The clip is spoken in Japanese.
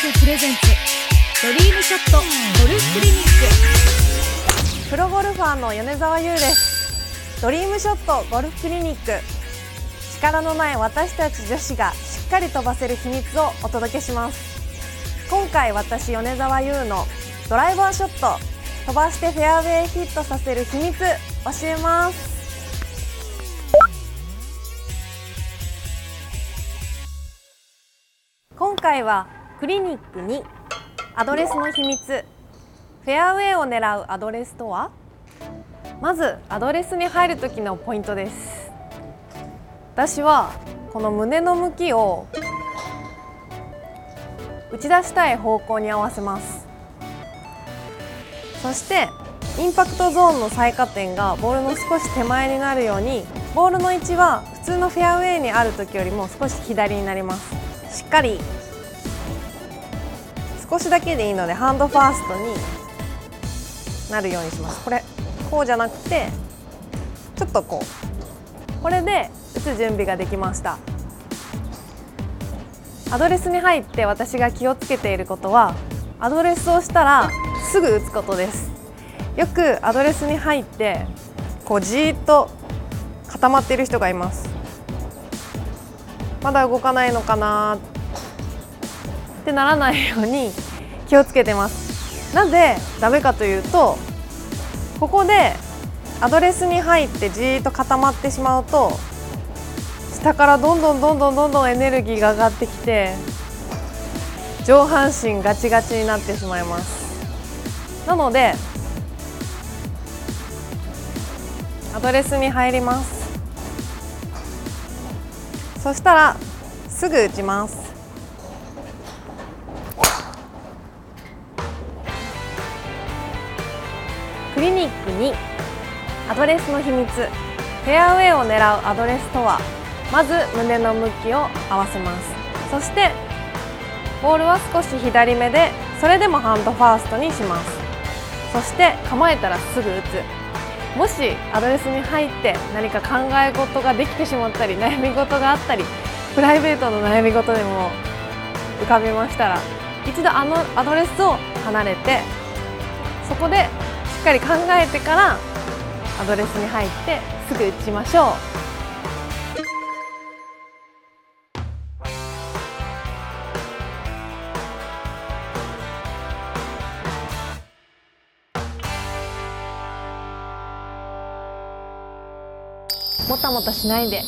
プレゼンツドリームショットゴルフクリニック。プロゴルファーの米澤優です。ドリームショットゴルフクリニック。力のない私たち女子がしっかり飛ばせる秘密をお届けします。今回私米澤優のドライバーショット飛ばしてフェアウェイヒットさせる秘密教えます。今回はクリニックにアドレスの秘密。フェアウェイを狙うアドレスとは？まずアドレスに入る時のポイントです。私はこの胸の向きを打ち出したい方向に合わせます。そしてインパクトゾーンの最下点がボールの少し手前になるようにボールの位置は普通のフェアウェイにある時よりも少し左になります。しっかり少しだけでいいのでハンドファーストになるようにします。これこうじゃなくてちょっとこう。これで打つ準備ができました。アドレスに入って私が気をつけていることはアドレスをしたらすぐ打つことです。よくアドレスに入ってこうじーっと固まっている人がいます。まだ動かないのかなってならないように気をつけてます。なぜダメかというとここでアドレスに入ってじーっと固まってしまうと下からどんどんどんどんどんどんエネルギーが上がってきて上半身ガチガチになってしまいます。なのでアドレスに入ります。そしたらすぐ打ちます。クリニックにアドレスの秘密フェアウェイを狙うアドレスとはまず胸の向きを合わせます。そしてボールは少し左目でそれでもハンドファーストにします。そして構えたらすぐ打つ。もしアドレスに入って何か考え事ができてしまったり悩み事があったりプライベートの悩み事でも浮かびましたら一度あのアドレスを離れてそこでっかり考えてからアドレスに入ってすぐ打ちましょう。もたもたしないで。